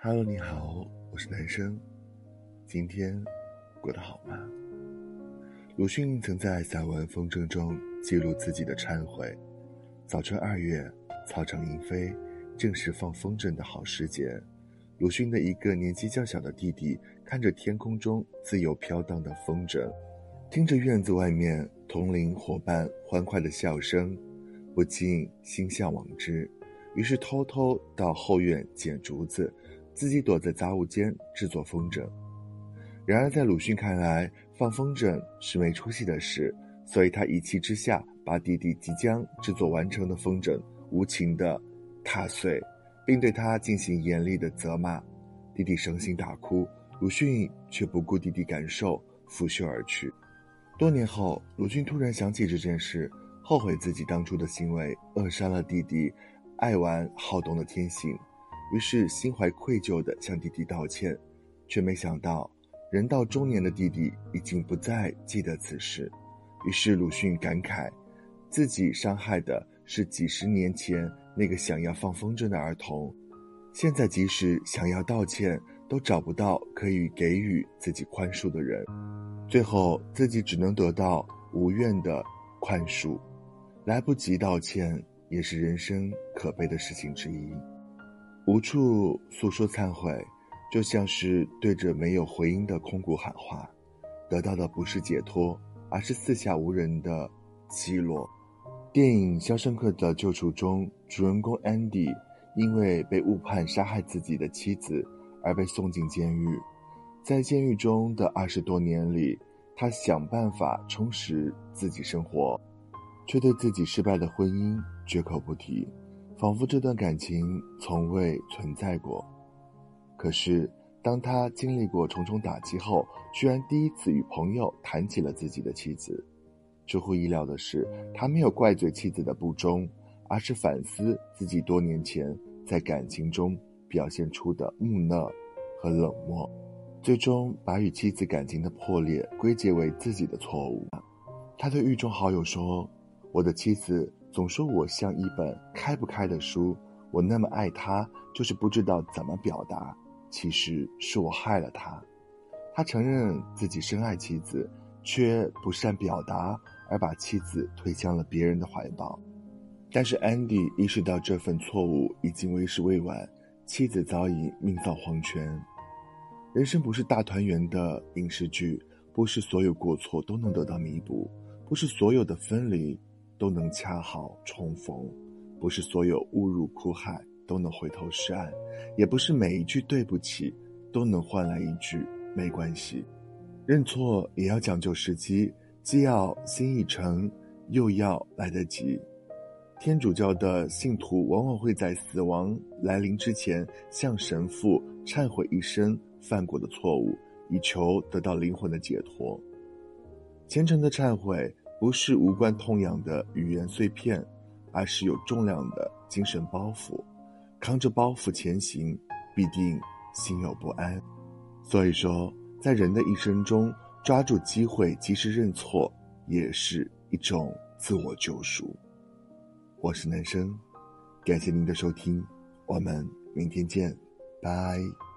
Hello，你好，我是男生，今天过得好吗？鲁迅曾在散文《风筝》中记录自己的忏悔：早春二月，草长莺飞，正是放风筝的好时节。鲁迅的一个年纪较小的弟弟看着天空中自由飘荡的风筝，听着院子外面同龄伙伴欢快的笑声，不禁心向往之。于是偷偷到后院捡竹子，自己躲在杂物间制作风筝。然而在鲁迅看来，放风筝是没出息的事，所以他一气之下把弟弟即将制作完成的风筝无情地踏碎。并对他进行严厉的责骂，弟弟伤心大哭，鲁迅却不顾弟弟感受，拂袖而去。多年后，鲁迅突然想起这件事，后悔自己当初的行为扼杀了弟弟爱玩好动的天性，于是心怀愧疚地向弟弟道歉，却没想到人到中年的弟弟已经不再记得此事。于是鲁迅感慨，自己伤害的是几十年前。那个想要放风筝的儿童，现在即使想要道歉，都找不到可以给予自己宽恕的人，最后自己只能得到无怨的宽恕。来不及道歉，也是人生可悲的事情之一。无处诉说忏悔，就像是对着没有回音的空谷喊话，得到的不是解脱，而是四下无人的奚落。电影《肖申克的救赎》中，主人公 Andy 因为被误判杀害自己的妻子而被送进监狱。在监狱中的二十多年里，他想办法充实自己生活，却对自己失败的婚姻绝口不提，仿佛这段感情从未存在过。可是，当他经历过重重打击后，居然第一次与朋友谈起了自己的妻子。出乎意料的是，他没有怪罪妻子的不忠，而是反思自己多年前在感情中表现出的木讷和冷漠，最终把与妻子感情的破裂归结为自己的错误。他对狱中好友说：“我的妻子总说我像一本开不开的书，我那么爱她，就是不知道怎么表达。其实是我害了她。”他承认自己深爱妻子，却不善表达。而把妻子推向了别人的怀抱，但是安迪意识到这份错误已经为时未晚，妻子早已命丧黄泉。人生不是大团圆的影视剧，不是所有过错都能得到弥补，不是所有的分离都能恰好重逢，不是所有误入苦海都能回头是岸，也不是每一句对不起都能换来一句没关系。认错也要讲究时机。既要心意诚，又要来得及。天主教的信徒往往会在死亡来临之前向神父忏悔一生犯过的错误，以求得到灵魂的解脱。虔诚的忏悔不是无关痛痒的语言碎片，而是有重量的精神包袱。扛着包袱前行，必定心有不安。所以说，在人的一生中，抓住机会，及时认错，也是一种自我救赎。我是男生，感谢您的收听，我们明天见，拜。